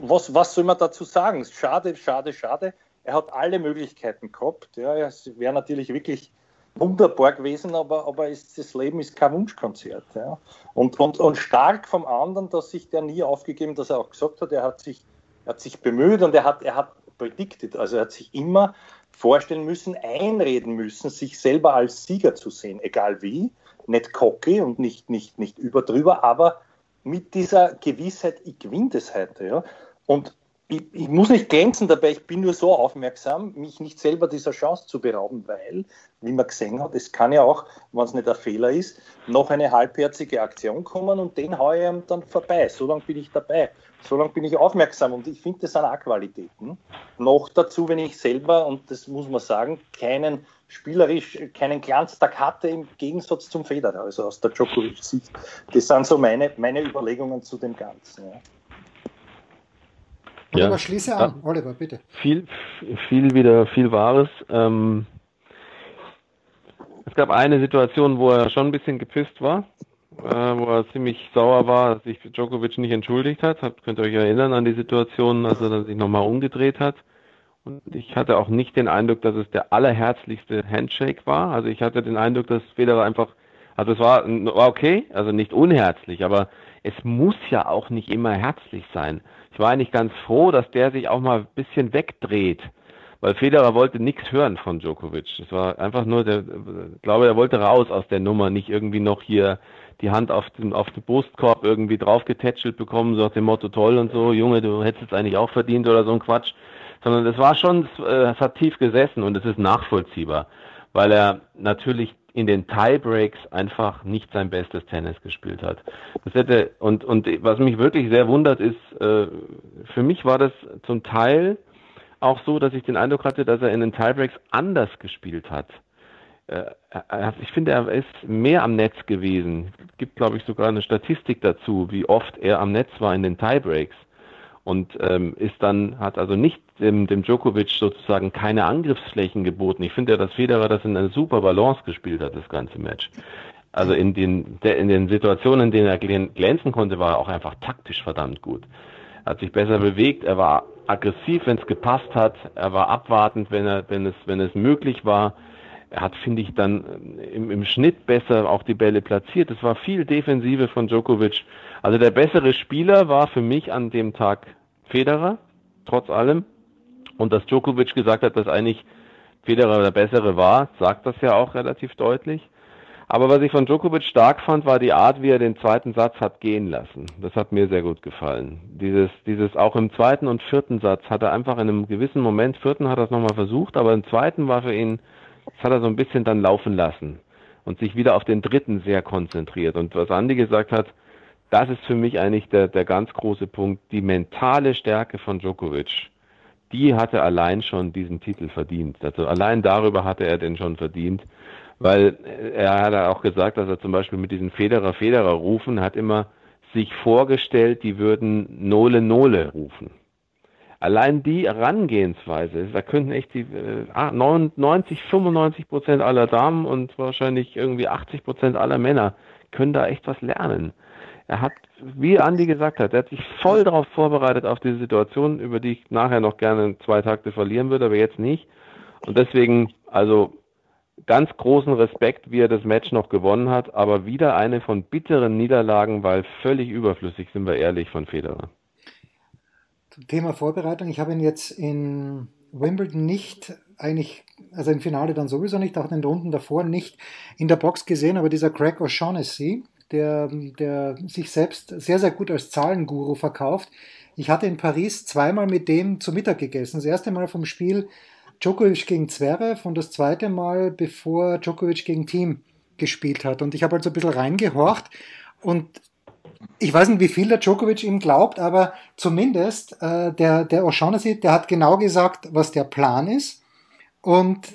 E: was, was soll man dazu sagen? Schade, schade, schade. Er hat alle Möglichkeiten gehabt. Ja, es wäre natürlich wirklich wunderbar gewesen, aber, aber ist, das Leben ist kein Wunschkonzert. Ja. Und, und, und stark vom anderen, dass sich der nie aufgegeben, dass er auch gesagt hat, er hat sich hat sich bemüht und er hat, er hat predicted, also er hat sich immer vorstellen müssen, einreden müssen, sich selber als Sieger zu sehen, egal wie, nicht cocky und nicht, nicht, nicht überdrüber, aber mit dieser Gewissheit, ich gewinne das heute. Ja? Und ich, ich, muss nicht glänzen dabei, ich bin nur so aufmerksam, mich nicht selber dieser Chance zu berauben, weil, wie man gesehen hat, es kann ja auch, wenn es nicht ein Fehler ist, noch eine halbherzige Aktion kommen und den haue ich ihm dann vorbei. So lange bin ich dabei. So lange bin ich aufmerksam und ich finde, das sind auch Qualitäten. Noch dazu, wenn ich selber, und das muss man sagen, keinen spielerisch, keinen Glanztag hatte im Gegensatz zum Federer, also aus der Djokovic-Sicht. Das sind so meine, meine Überlegungen zu dem Ganzen. Ja.
C: Oliver, ja. schließe an. Ja. Oliver, bitte.
D: Viel, viel wieder, viel Wahres. Ähm, es gab eine Situation, wo er schon ein bisschen gepisst war, äh, wo er ziemlich sauer war, dass sich Djokovic nicht entschuldigt hat. Habt, könnt ihr euch erinnern an die Situation, als er dann sich nochmal umgedreht hat. Und ich hatte auch nicht den Eindruck, dass es der allerherzlichste Handshake war. Also ich hatte den Eindruck, dass Federer einfach, also es war, war okay, also nicht unherzlich, aber es muss ja auch nicht immer herzlich sein ich war eigentlich ganz froh, dass der sich auch mal ein bisschen wegdreht. Weil Federer wollte nichts hören von Djokovic. Das war einfach nur, der, ich glaube, er wollte raus aus der Nummer, nicht irgendwie noch hier die Hand auf den, auf den Brustkorb irgendwie draufgetätschelt bekommen, so nach dem Motto toll und so, Junge, du hättest es eigentlich auch verdient oder so ein Quatsch. sondern es war schon, äh, es hat tief gesessen und es ist nachvollziehbar, weil er natürlich in den Tiebreaks einfach nicht sein bestes Tennis gespielt hat. Das hätte und und was mich wirklich sehr wundert ist, äh, für mich war das zum Teil auch so, dass ich den Eindruck hatte, dass er in den Tiebreaks anders gespielt hat. Äh, ich finde, er ist mehr am Netz gewesen. Es gibt, glaube ich, sogar eine Statistik dazu, wie oft er am Netz war in den Tiebreaks. Und ähm, ist dann, hat also nicht dem, dem Djokovic sozusagen keine Angriffsflächen geboten. Ich finde ja, dass Federer das in einer super Balance gespielt hat, das ganze Match. Also in den, der, in den Situationen, in denen er glänzen konnte, war er auch einfach taktisch verdammt gut. Er hat sich besser bewegt, er war aggressiv, wenn es gepasst hat, er war abwartend, wenn er, wenn es, wenn es möglich war. Er hat, finde ich, dann im, im Schnitt besser auch die Bälle platziert. Es war viel Defensive von Djokovic. Also der bessere Spieler war für mich an dem Tag Federer, trotz allem. Und dass Djokovic gesagt hat, dass eigentlich Federer der bessere war, sagt das ja auch relativ deutlich. Aber was ich von Djokovic stark fand, war die Art, wie er den zweiten Satz hat gehen lassen. Das hat mir sehr gut gefallen. Dieses, dieses auch im zweiten und vierten Satz hat er einfach in einem gewissen Moment, vierten hat er es nochmal versucht, aber im zweiten war für ihn das hat er so ein bisschen dann laufen lassen und sich wieder auf den dritten sehr konzentriert. Und was Andi gesagt hat, das ist für mich eigentlich der, der ganz große Punkt. Die mentale Stärke von Djokovic, die hatte allein schon diesen Titel verdient. Also allein darüber hatte er den schon verdient, weil er hat auch gesagt, dass er zum Beispiel mit diesen Federer, Federer rufen, hat immer sich vorgestellt, die würden Nole, Nole rufen. Allein die Herangehensweise, da könnten echt die äh, 90, 95 Prozent aller Damen und wahrscheinlich irgendwie 80 Prozent aller Männer können da echt was lernen. Er hat, wie Andi gesagt hat, er hat sich voll darauf vorbereitet auf diese Situation, über die ich nachher noch gerne zwei Takte verlieren würde, aber jetzt nicht. Und deswegen, also ganz großen Respekt, wie er das Match noch gewonnen hat, aber wieder eine von bitteren Niederlagen, weil völlig überflüssig, sind wir ehrlich, von Federer.
C: Thema Vorbereitung. Ich habe ihn jetzt in Wimbledon nicht eigentlich, also im Finale dann sowieso nicht, auch in den Runden davor nicht in der Box gesehen, aber dieser Craig O'Shaughnessy, der, der sich selbst sehr, sehr gut als Zahlenguru verkauft. Ich hatte in Paris zweimal mit dem zu Mittag gegessen. Das erste Mal vom Spiel Djokovic gegen Zverev und das zweite Mal, bevor Djokovic gegen Team gespielt hat. Und ich habe halt so ein bisschen reingehorcht und ich weiß nicht, wie viel der Djokovic ihm glaubt, aber zumindest äh, der, der O'Shaughnessy, der hat genau gesagt, was der Plan ist. Und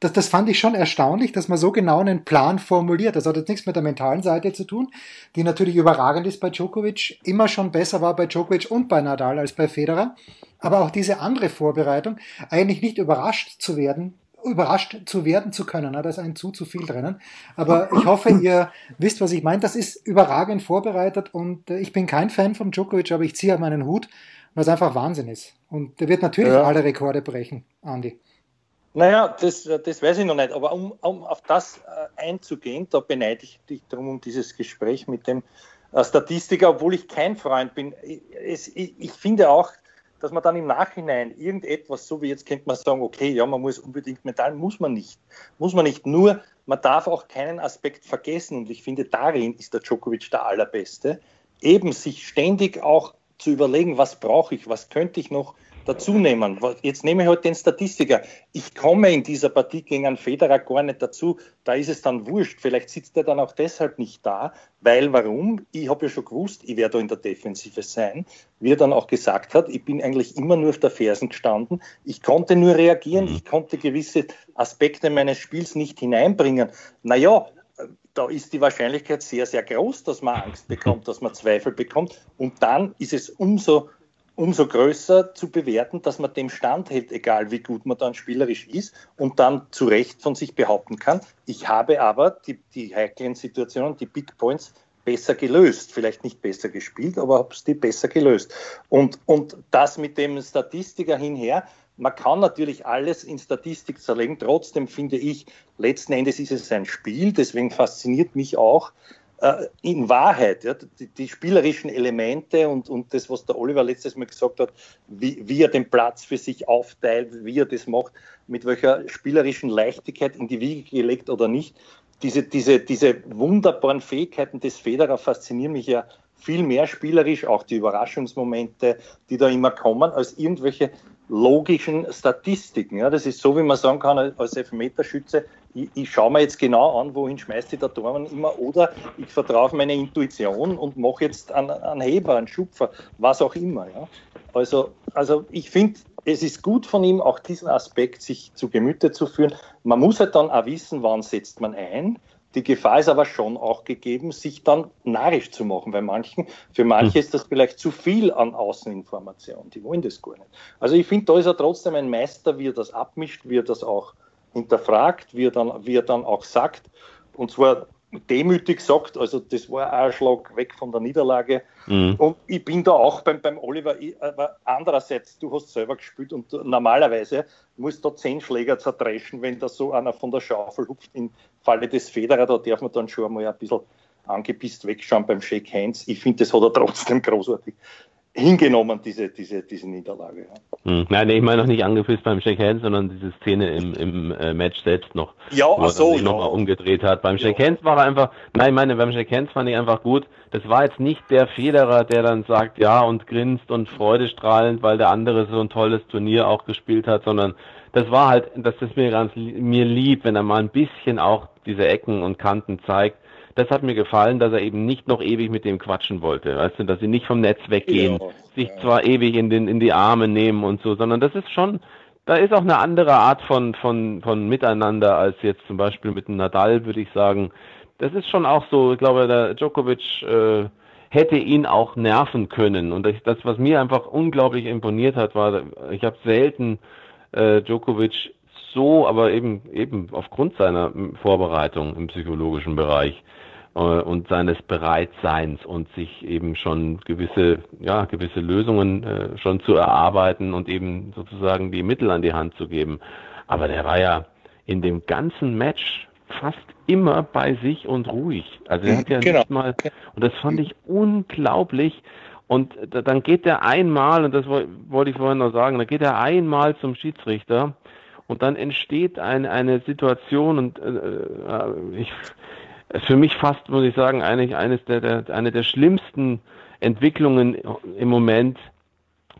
C: das, das fand ich schon erstaunlich, dass man so genau einen Plan formuliert. Das hat jetzt nichts mit der mentalen Seite zu tun, die natürlich überragend ist bei Djokovic, immer schon besser war bei Djokovic und bei Nadal als bei Federer. Aber auch diese andere Vorbereitung, eigentlich nicht überrascht zu werden, überrascht zu werden zu können. Da ist ein zu zu viel drinnen. Aber ich hoffe, ihr wisst, was ich meine. Das ist überragend vorbereitet und äh, ich bin kein Fan von Djokovic, aber ich ziehe meinen Hut, weil es einfach Wahnsinn ist. Und der wird natürlich ja. alle Rekorde brechen, Andi.
E: Naja, das, das weiß ich noch nicht. Aber um, um auf das äh, einzugehen, da beneide ich dich darum um dieses Gespräch mit dem äh, Statistiker, obwohl ich kein Freund bin. Es, ich, ich finde auch, dass man dann im Nachhinein irgendetwas, so wie jetzt könnte man sagen, okay, ja, man muss unbedingt Medaillen, muss man nicht. Muss man nicht. Nur, man darf auch keinen Aspekt vergessen und ich finde, darin ist der Djokovic der Allerbeste, eben sich ständig auch zu überlegen, was brauche ich, was könnte ich noch dazu nehmen. Jetzt nehme ich halt den Statistiker. Ich komme in dieser Partie gegen einen Federer gar nicht dazu. Da ist es dann wurscht. Vielleicht sitzt er dann auch deshalb nicht da, weil warum? Ich habe ja schon gewusst, ich werde da in der Defensive sein. Wie er dann auch gesagt hat, ich bin eigentlich immer nur auf der Fersen gestanden. Ich konnte nur reagieren. Ich konnte gewisse Aspekte meines Spiels nicht hineinbringen. Naja, da ist die Wahrscheinlichkeit sehr, sehr groß, dass man Angst bekommt, dass man Zweifel bekommt. Und dann ist es umso umso größer zu bewerten, dass man dem standhält, egal wie gut man dann spielerisch ist und dann zu Recht von sich behaupten kann. Ich habe aber die, die heiklen Situationen, die Big Points besser gelöst. Vielleicht nicht besser gespielt, aber habe es die besser gelöst. Und, und das mit dem Statistiker hinher, man kann natürlich alles in Statistik zerlegen. Trotzdem finde ich, letzten Endes ist es ein Spiel. Deswegen fasziniert mich auch, in Wahrheit, ja, die, die, spielerischen Elemente und, und das, was der Oliver letztes Mal gesagt hat, wie, wie, er den Platz für sich aufteilt, wie er das macht, mit welcher spielerischen Leichtigkeit in die Wiege gelegt oder nicht. Diese, diese, diese wunderbaren Fähigkeiten des Federer faszinieren mich ja viel mehr spielerisch, auch die Überraschungsmomente, die da immer kommen, als irgendwelche logischen Statistiken. Ja, das ist so, wie man sagen kann, als Elfmeterschütze, ich, ich schaue mir jetzt genau an, wohin schmeißt die der Tormann immer, oder ich vertraue auf meine Intuition und mache jetzt einen, einen Heber, einen Schupfer, was auch immer. Ja. Also, also ich finde, es ist gut von ihm, auch diesen Aspekt sich zu Gemüte zu führen. Man muss halt dann auch wissen, wann setzt man ein. Die Gefahr ist aber schon auch gegeben, sich dann narrisch zu machen. Bei manchen, für manche hm. ist das vielleicht zu viel an Außeninformation. Die wollen das gar nicht. Also ich finde, da ist er trotzdem ein Meister, wie er das abmischt, wie er das auch hinterfragt, wie er dann, wie er dann auch sagt. Und zwar demütig sagt, also das war ein Schlag weg von der Niederlage. Mhm. Und ich bin da auch beim, beim Oliver, ich, aber andererseits, du hast selber gespielt und normalerweise muss da zehn Schläger zerdreschen, wenn da so einer von der Schaufel hupft. Im Falle des Federer, da darf man dann schon einmal ein bisschen angepisst wegschauen beim Shake Hands. Ich finde, das hat er trotzdem großartig hingenommen, diese, diese, diese Niederlage.
D: Ja. Hm. Nein, nee, ich meine noch nicht angepisst beim Shake Hands, sondern diese Szene im, im äh, Match selbst noch.
E: Ja, wo ach so, er sich
D: ja. nochmal umgedreht hat. Beim Shake Hands war er einfach, nein, ich meine, beim Shake Hands fand ich einfach gut. Das war jetzt nicht der Federer, der dann sagt, ja, und grinst und freudestrahlend, weil der andere so ein tolles Turnier auch gespielt hat, sondern das war halt, das ist mir ganz, mir lieb, wenn er mal ein bisschen auch diese Ecken und Kanten zeigt das hat mir gefallen, dass er eben nicht noch ewig mit dem quatschen wollte, weißt du, dass sie nicht vom Netz weggehen, ja, sich ja. zwar ewig in den in die Arme nehmen und so, sondern das ist schon, da ist auch eine andere Art von von von Miteinander als jetzt zum Beispiel mit einem Nadal, würde ich sagen. Das ist schon auch so, ich glaube, der Djokovic äh, hätte ihn auch nerven können und das, was mir einfach unglaublich imponiert hat, war, ich habe selten äh, Djokovic so, aber eben eben aufgrund seiner Vorbereitung im psychologischen Bereich und seines Bereitseins und sich eben schon gewisse, ja, gewisse Lösungen äh, schon zu erarbeiten und eben sozusagen die Mittel an die Hand zu geben. Aber der war ja in dem ganzen Match fast immer bei sich und ruhig. Also er hat ja genau. nicht mal, und das fand ich unglaublich. Und dann geht er einmal, und das wollte ich vorhin noch sagen, dann geht er einmal zum Schiedsrichter und dann entsteht ein, eine Situation und äh, äh ich für mich fast, muss ich sagen, eigentlich eines der, der, eine der schlimmsten Entwicklungen im Moment,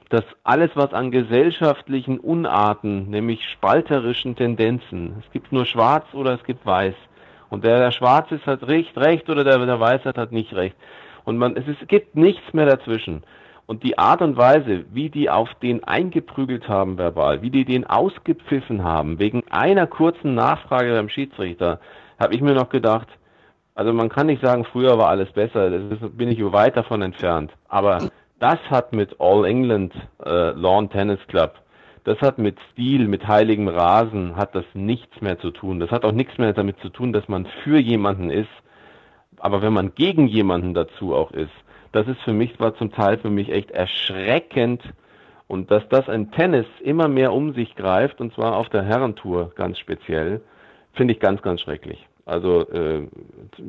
D: dass alles, was an gesellschaftlichen Unarten, nämlich spalterischen Tendenzen, es gibt nur schwarz oder es gibt weiß. Und der, der schwarz ist, hat recht, recht oder der, der weiß hat, hat nicht recht. Und man, es ist, gibt nichts mehr dazwischen. Und die Art und Weise, wie die auf den eingeprügelt haben verbal, wie die den ausgepfiffen haben, wegen einer kurzen Nachfrage beim Schiedsrichter, habe ich mir noch gedacht, also man kann nicht sagen, früher war alles besser, das ist, bin ich weit davon entfernt. Aber das hat mit All England äh, Lawn Tennis Club, das hat mit Stil, mit heiligem Rasen, hat das nichts mehr zu tun. Das hat auch nichts mehr damit zu tun, dass man für jemanden ist. Aber wenn man gegen jemanden dazu auch ist, das ist für mich, war zum Teil für mich echt erschreckend. Und dass das ein Tennis immer mehr um sich greift, und zwar auf der Herrentour ganz speziell, finde ich ganz, ganz schrecklich. Also äh,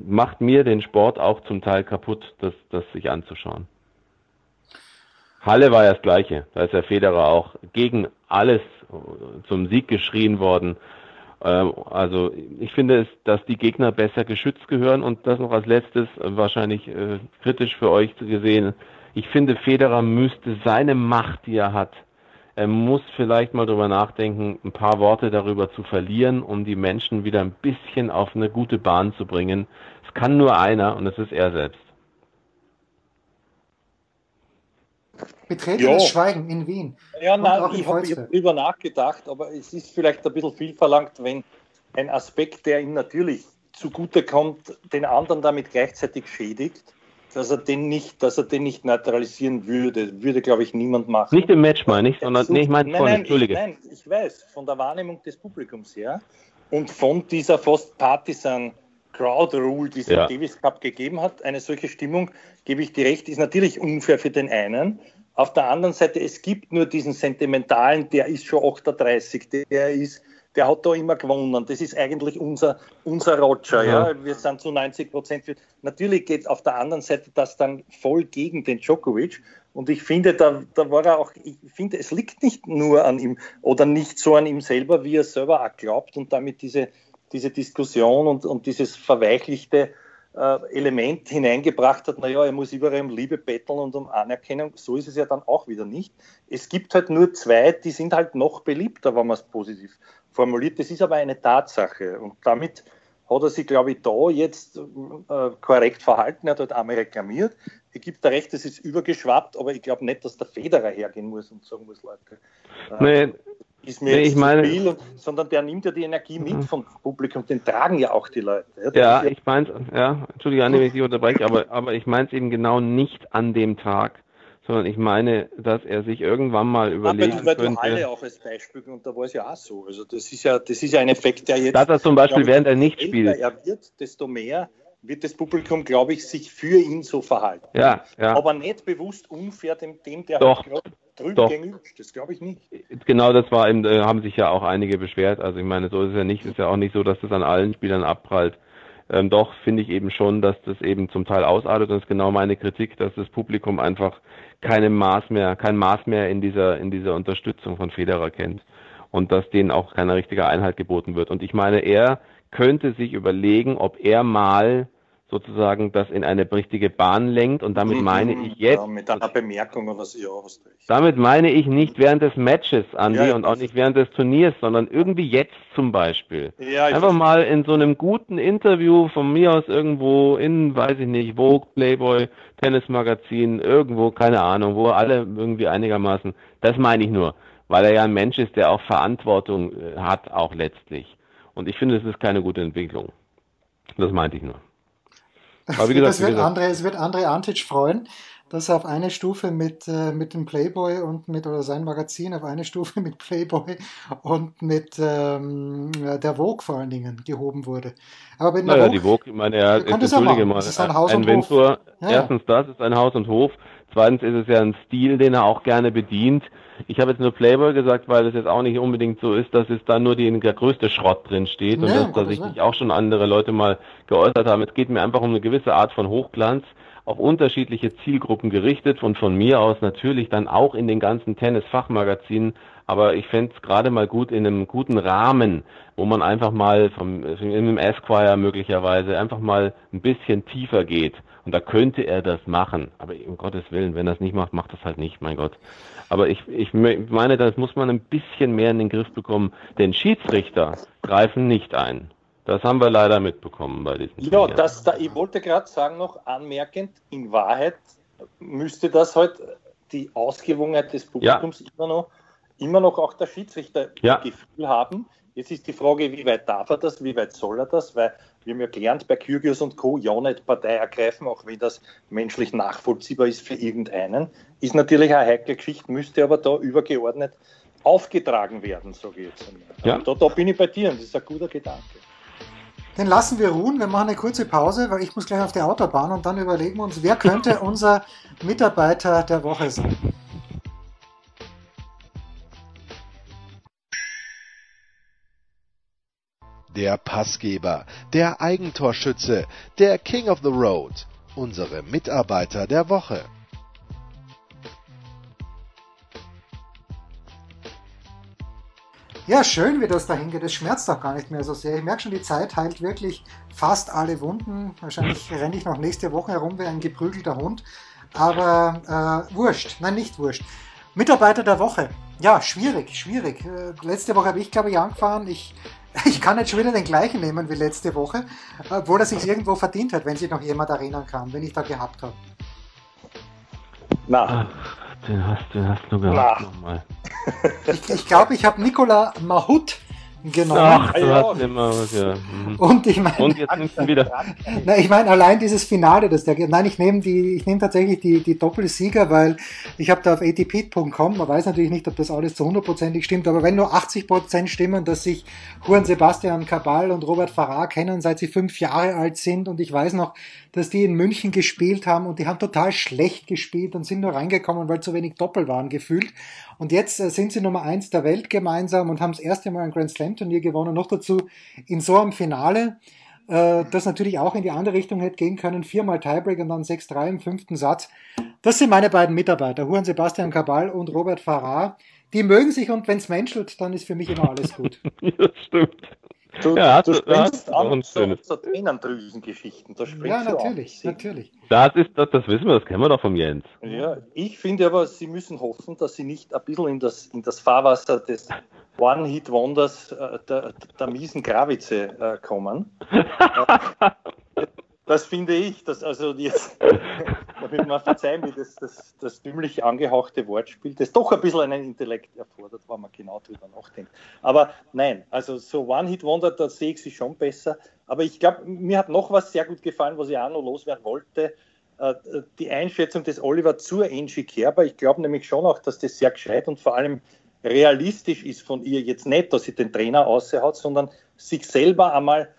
D: macht mir den Sport auch zum Teil kaputt, das, das sich anzuschauen. Halle war ja das Gleiche. Da ist der Federer auch gegen alles zum Sieg geschrien worden. Ähm, also ich finde es, dass die Gegner besser geschützt gehören und das noch als letztes äh, wahrscheinlich äh, kritisch für euch gesehen. Ich finde, Federer müsste seine Macht, die er hat, muss vielleicht mal darüber nachdenken, ein paar Worte darüber zu verlieren, um die Menschen wieder ein bisschen auf eine gute Bahn zu bringen. Es kann nur einer und das ist er selbst.
C: Betretenes Schweigen in Wien.
E: Ja, nein, ich habe hab darüber nachgedacht, aber es ist vielleicht ein bisschen viel verlangt, wenn ein Aspekt, der ihm natürlich zugutekommt, den anderen damit gleichzeitig schädigt dass er den nicht, dass er den nicht neutralisieren würde. Würde, glaube ich, niemand machen.
D: Nicht im Match meine ich, sondern nee, ich meine
E: nein, nein, Entschuldige. Ich, nein, ich weiß, von der Wahrnehmung des Publikums her und von dieser fast partisan Crowd Rule, die es ja. im Davis Cup gegeben hat, eine solche Stimmung, gebe ich dir recht, ist natürlich unfair für den einen. Auf der anderen Seite, es gibt nur diesen sentimentalen, der ist schon 38, der ist der hat da immer gewonnen. Das ist eigentlich unser, unser Roger. Ja. ja. Wir sind zu 90 Prozent. Natürlich geht auf der anderen Seite das dann voll gegen den Djokovic. Und ich finde, da, da war er auch, ich finde, es liegt nicht nur an ihm oder nicht so an ihm selber, wie er selber auch glaubt und damit diese, diese Diskussion und, und dieses verweichlichte äh, Element hineingebracht hat, naja, er muss überall um Liebe betteln und um Anerkennung. So ist es ja dann auch wieder nicht. Es gibt halt nur zwei, die sind halt noch beliebter, wenn man es positiv formuliert. Das ist aber eine Tatsache. Und damit hat er sich, glaube ich, da jetzt äh, korrekt verhalten. Er hat halt einmal reklamiert. Ich gebe da recht, es ist übergeschwappt, aber ich glaube nicht, dass der Federer hergehen muss und sagen muss, Leute.
D: Äh, nee,
E: ist mir nee, jetzt ich meine, viel, sondern der nimmt ja die Energie mit mhm. vom Publikum, den tragen ja auch die Leute.
D: Ja, ja ich meine ja, Entschuldige, Anne, wenn ich dich unterbreche, aber, aber ich meine es eben genau nicht an dem Tag, sondern ich meine, dass er sich irgendwann mal überlegen aber, weil könnte.
E: Du Halle auch als Beispiel und da war es ja auch so. Also das ist ja, das ist ja ein Effekt, der jetzt.
D: Dass er zum Beispiel während er nicht spielt.
E: Er wird, desto mehr wird das Publikum, glaube ich, sich für ihn so verhalten.
D: Ja, ja.
E: Aber nicht bewusst unfair dem, dem der
D: Doch.
E: Halt drüben Doch. gegenüber Das glaube ich nicht.
D: Genau, das war eben, äh, haben sich ja auch einige beschwert. Also ich meine, so ist es ja nicht. Es ist ja auch nicht so, dass das an allen Spielern abprallt. Ähm, doch finde ich eben schon, dass das eben zum Teil ausartet. Und das ist genau meine Kritik, dass das Publikum einfach keine Maß mehr, kein Maß mehr in dieser, in dieser Unterstützung von Federer kennt. Und dass denen auch keine richtige Einheit geboten wird. Und ich meine, er könnte sich überlegen, ob er mal sozusagen das in eine richtige Bahn lenkt und damit mhm, meine ich jetzt. Ja,
E: mit einer Bemerkung oder so, ja,
D: hast du Damit meine ich nicht während des Matches, Andi, ja, und auch nicht während des Turniers, sondern irgendwie jetzt zum Beispiel. Ja, Einfach mal in so einem guten Interview von mir aus irgendwo in, weiß ich nicht, Vogue, Playboy, Tennismagazin, irgendwo, keine Ahnung, wo alle irgendwie einigermaßen, das meine ich nur, weil er ja ein Mensch ist, der auch Verantwortung äh, hat, auch letztlich. Und ich finde, es ist keine gute Entwicklung. Das meinte ich nur.
C: Aber wie gesagt, das wird gesagt, Andre, es wird Andre Antic freuen, dass er auf eine Stufe mit, äh, mit dem Playboy und mit, oder sein Magazin auf eine Stufe mit Playboy und mit ähm, der Vogue vor allen Dingen gehoben wurde.
D: Aber mit naja, Vogue, die Vogue, ich meine, er ist, entschuldige mal, das ist ein Haus ein und Ventur, Hof. Ja, erstens das ist ein Haus und Hof, zweitens ist es ja ein Stil, den er auch gerne bedient. Ich habe jetzt nur Playboy gesagt, weil es jetzt auch nicht unbedingt so ist, dass es da nur die, der größte Schrott drin steht nee, und dass da sich nicht auch schon andere Leute mal geäußert haben. Es geht mir einfach um eine gewisse Art von Hochglanz, auf unterschiedliche Zielgruppen gerichtet und von mir aus natürlich dann auch in den ganzen Tennis-Fachmagazinen. Aber ich fände es gerade mal gut in einem guten Rahmen, wo man einfach mal vom, in einem Esquire möglicherweise einfach mal ein bisschen tiefer geht. Und da könnte er das machen. Aber um Gottes Willen, wenn er es nicht macht, macht das halt nicht, mein Gott. Aber ich, ich meine, das muss man ein bisschen mehr in den Griff bekommen, denn Schiedsrichter greifen nicht ein. Das haben wir leider mitbekommen bei diesen
E: Ja, das, da, ich wollte gerade sagen, noch anmerkend, in Wahrheit müsste das halt die Ausgewogenheit des Publikums ja. immer, noch, immer noch auch der Schiedsrichter ja. Gefühl haben. Jetzt ist die Frage, wie weit darf er das, wie weit soll er das, weil wir haben ja gelernt, bei Kyrgios und Co. ja nicht Partei ergreifen, auch wenn das menschlich nachvollziehbar ist für irgendeinen. Ist natürlich eine heikle Geschichte, müsste aber da übergeordnet aufgetragen werden, sage ich jetzt. Ja. Da, da bin ich bei dir und das ist ein guter Gedanke.
C: Den lassen wir ruhen. Wir machen eine kurze Pause, weil ich muss gleich auf die Autobahn und dann überlegen wir uns, wer könnte unser Mitarbeiter der Woche sein.
B: Der Passgeber, der Eigentorschütze, der King of the Road, unsere Mitarbeiter der Woche.
C: Ja, schön, wie das dahin geht. Es schmerzt auch gar nicht mehr so sehr. Ich merke schon, die Zeit heilt wirklich fast alle Wunden. Wahrscheinlich renne ich noch nächste Woche herum wie ein geprügelter Hund. Aber äh, wurscht. Nein, nicht wurscht. Mitarbeiter der Woche. Ja, schwierig, schwierig. Äh, letzte Woche habe ich, glaube ich, angefahren. Ich Ich kann jetzt schon wieder den gleichen nehmen wie letzte Woche, obwohl er sich irgendwo verdient hat, wenn sich noch jemand erinnern kann, wenn ich da gehabt habe.
D: Na. Ach, den hast, den hast du gehabt nochmal.
C: Ich, ich glaube, ich habe Nicola Mahut genommen.
D: Ach, du hast immer was, ja.
C: Mhm. Und ich meine,
D: und jetzt nimmst du wieder.
C: Na, ich meine, allein dieses Finale, das der, nein, ich nehme die, ich nehme tatsächlich die, die Doppelsieger, weil ich habe da auf atp.com, man weiß natürlich nicht, ob das alles zu hundertprozentig stimmt, aber wenn nur 80 Prozent stimmen, dass sich Juan Sebastian Cabal und Robert Farrar kennen, seit sie fünf Jahre alt sind und ich weiß noch, dass die in München gespielt haben und die haben total schlecht gespielt und sind nur reingekommen, weil zu wenig Doppel waren gefühlt. Und jetzt äh, sind sie Nummer eins der Welt gemeinsam und haben das erste Mal ein Grand Slam Turnier gewonnen. Noch dazu in so einem Finale, äh, das natürlich auch in die andere Richtung hätte gehen können. Viermal Tiebreak und dann 6-3 im fünften Satz. Das sind meine beiden Mitarbeiter, Juan Sebastian Cabal und Robert Farrar. Die mögen sich und wenn es menschelt, dann ist für mich immer alles gut.
D: das stimmt.
E: Du, ja, du springst an so, so Tränendrüsengeschichten. Da
C: ja, natürlich, natürlich.
D: Das, ist, das, das wissen wir, das kennen wir doch vom Jens.
E: Ja, ich finde aber, sie müssen hoffen, dass sie nicht ein bisschen in das, in das Fahrwasser des One-Hit-Wonders äh, der, der miesen Gravice äh, kommen. das finde ich, dass also jetzt, damit man verzeihen will, das, das, das dümmlich angehauchte Wortspiel, das doch ein bisschen einen Intellekt erfordert, wenn man genau drüber nachdenkt. Aber nein, also so One-Hit-Wonder, da sehe ich sie schon besser. Aber ich glaube, mir hat noch was sehr gut gefallen, was ich auch noch loswerden wollte. Äh, die Einschätzung des Oliver zur Angie Kerber. Ich glaube nämlich schon auch, dass das sehr gescheit und vor allem realistisch ist von ihr jetzt nicht, dass sie den Trainer aushaut, sondern sich selber einmal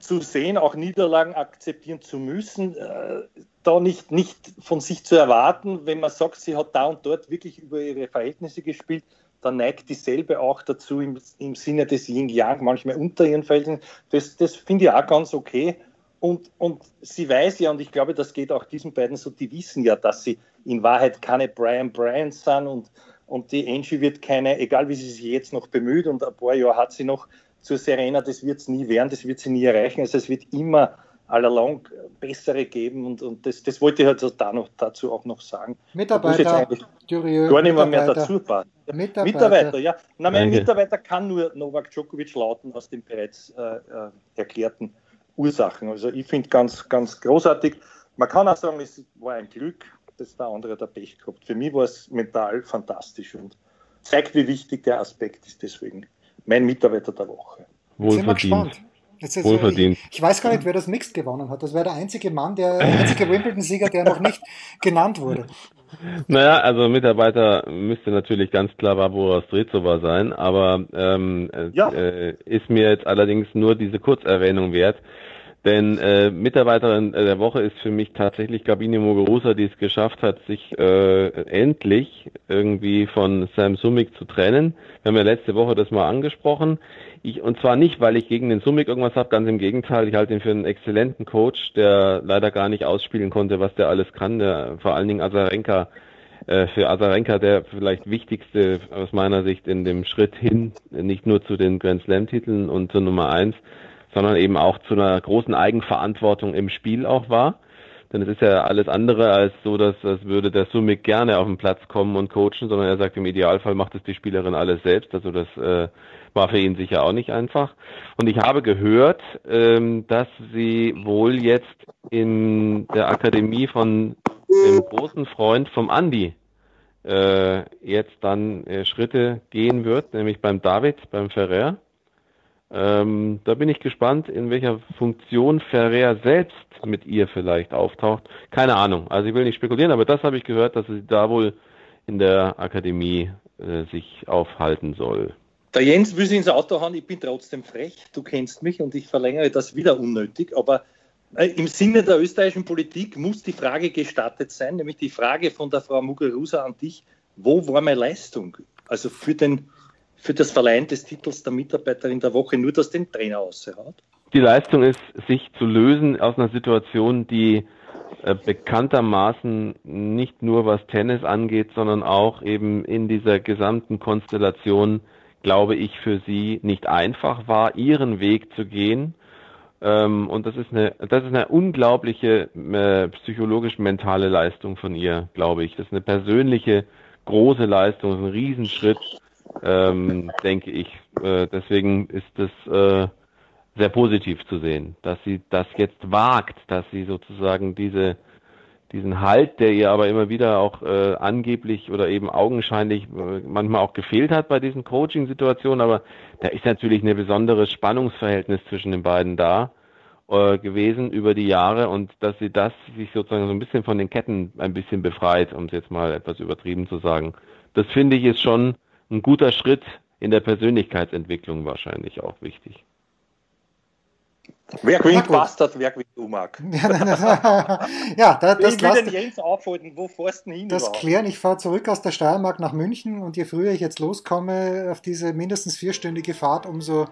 E: zu sehen, auch Niederlagen akzeptieren zu müssen, äh, da nicht, nicht von sich zu erwarten, wenn man sagt, sie hat da und dort wirklich über ihre Verhältnisse gespielt, dann neigt dieselbe auch dazu im, im Sinne des Yin-Yang, manchmal unter ihren Verhältnissen. Das, das finde ich auch ganz okay. Und, und sie weiß ja, und ich glaube, das geht auch diesen beiden so, die wissen ja, dass sie in Wahrheit keine Brian Bryant sind und, und die Angie wird keine, egal wie sie sich jetzt noch bemüht und ein paar Jahre hat sie noch zur Serena, das wird es nie werden, das wird sie nie erreichen. Also es wird immer allalong bessere geben und, und das, das wollte ich halt da noch, dazu auch noch sagen.
C: Mitarbeiter,
E: Durieux, gar nicht mehr, mehr dazu passen. Mitarbeiter. Mitarbeiter, ja. Na, mein Danke. Mitarbeiter kann nur Novak Djokovic lauten aus den bereits äh, äh, erklärten Ursachen. Also ich finde ganz, ganz großartig. Man kann auch sagen, es war ein Glück, dass der andere da Pech gehabt. Für mich war es mental fantastisch und zeigt, wie wichtig der Aspekt ist. Deswegen mein Mitarbeiter der Woche.
D: Wohlverdient.
C: Jetzt, Wohlverdient. Ich, ich, weiß gar nicht, wer das Mixed gewonnen hat. Das wäre der einzige Mann, der, der einzige Wimbledon-Sieger, der noch nicht genannt wurde.
D: Naja, also Mitarbeiter müsste natürlich ganz klar Barbara Strezova sein, aber ähm, ja. äh, ist mir jetzt allerdings nur diese Kurzerwähnung wert. Denn äh, Mitarbeiterin äh, der Woche ist für mich tatsächlich Gabine Muguruza, die es geschafft hat, sich äh, endlich irgendwie von Sam Sumik zu trennen. Wir haben ja letzte Woche das mal angesprochen. Ich, und zwar nicht, weil ich gegen den Sumik irgendwas habe, ganz im Gegenteil. Ich halte ihn für einen exzellenten Coach, der leider gar nicht ausspielen konnte, was der alles kann. Der, vor allen Dingen Azarenka, äh, für Azarenka der vielleicht wichtigste aus meiner Sicht in dem Schritt hin, nicht nur zu den Grand Slam Titeln und zur Nummer eins, sondern eben auch zu einer großen Eigenverantwortung im Spiel auch war. Denn es ist ja alles andere als so, dass das würde der Sumik gerne auf den Platz kommen und coachen, sondern er sagt, im Idealfall macht es die Spielerin alles selbst. Also das äh, war für ihn sicher auch nicht einfach. Und ich habe gehört, ähm, dass sie wohl jetzt in der Akademie von dem großen Freund vom Andi äh, jetzt dann äh, Schritte gehen wird, nämlich beim David, beim Ferrer. Ähm, da bin ich gespannt, in welcher Funktion Ferrer selbst mit ihr vielleicht auftaucht. Keine Ahnung. Also ich will nicht spekulieren, aber das habe ich gehört, dass sie da wohl in der Akademie äh, sich aufhalten soll.
E: Der Jens will sich ins Auto hauen, ich bin trotzdem frech, du kennst mich und ich verlängere das wieder unnötig, aber äh, im Sinne der österreichischen Politik muss die Frage gestattet sein, nämlich die Frage von der Frau Muguruza an dich, wo war meine Leistung? Also für den für das Verleihen des Titels der Mitarbeiterin der Woche, nur dass den Trainer aushaut?
D: Die Leistung ist, sich zu lösen aus einer Situation, die äh, bekanntermaßen nicht nur was Tennis angeht, sondern auch eben in dieser gesamten Konstellation, glaube ich, für sie nicht einfach war, ihren Weg zu gehen. Ähm, und das ist eine, das ist eine unglaubliche äh, psychologisch-mentale Leistung von ihr, glaube ich. Das ist eine persönliche große Leistung, ein Riesenschritt ähm, denke ich. Äh, deswegen ist es äh, sehr positiv zu sehen, dass sie das jetzt wagt, dass sie sozusagen diese diesen Halt, der ihr aber immer wieder auch äh, angeblich oder eben augenscheinlich äh, manchmal auch gefehlt hat bei diesen Coaching-Situationen, aber da ist natürlich ein besonderes Spannungsverhältnis zwischen den beiden da äh, gewesen über die Jahre und dass sie das sich sozusagen so ein bisschen von den Ketten ein bisschen befreit, um es jetzt mal etwas übertrieben zu sagen. Das finde ich ist schon ein guter Schritt in der Persönlichkeitsentwicklung wahrscheinlich auch wichtig.
E: Wer gewinnt, bastard, wer gewinnt, Umag.
C: ja, da,
E: das ich will den Jens aufhalten, wo fährst du hin?
C: Das überhaupt? klären, ich fahre zurück aus der Steiermark nach München und je früher ich jetzt loskomme auf diese mindestens vierstündige Fahrt, umso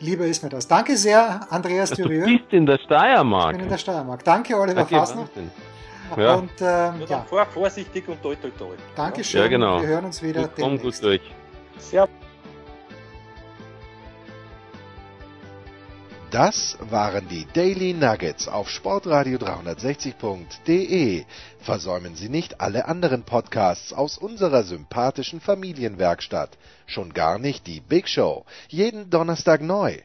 C: lieber ist mir das. Danke sehr, Andreas Thürieu.
D: Du bist in der Steiermark. Ich
C: bin in der Steiermark. Danke, Oliver okay, Fassner. Ja. Und ähm, ja.
E: Fahr vorsichtig und toi toi toi.
C: Dankeschön.
D: Ja, genau.
C: Wir hören uns wieder.
D: Komm gut durch.
E: Servus.
B: Das waren die Daily Nuggets auf Sportradio 360.de. Versäumen Sie nicht alle anderen Podcasts aus unserer sympathischen Familienwerkstatt. Schon gar nicht die Big Show. Jeden Donnerstag neu.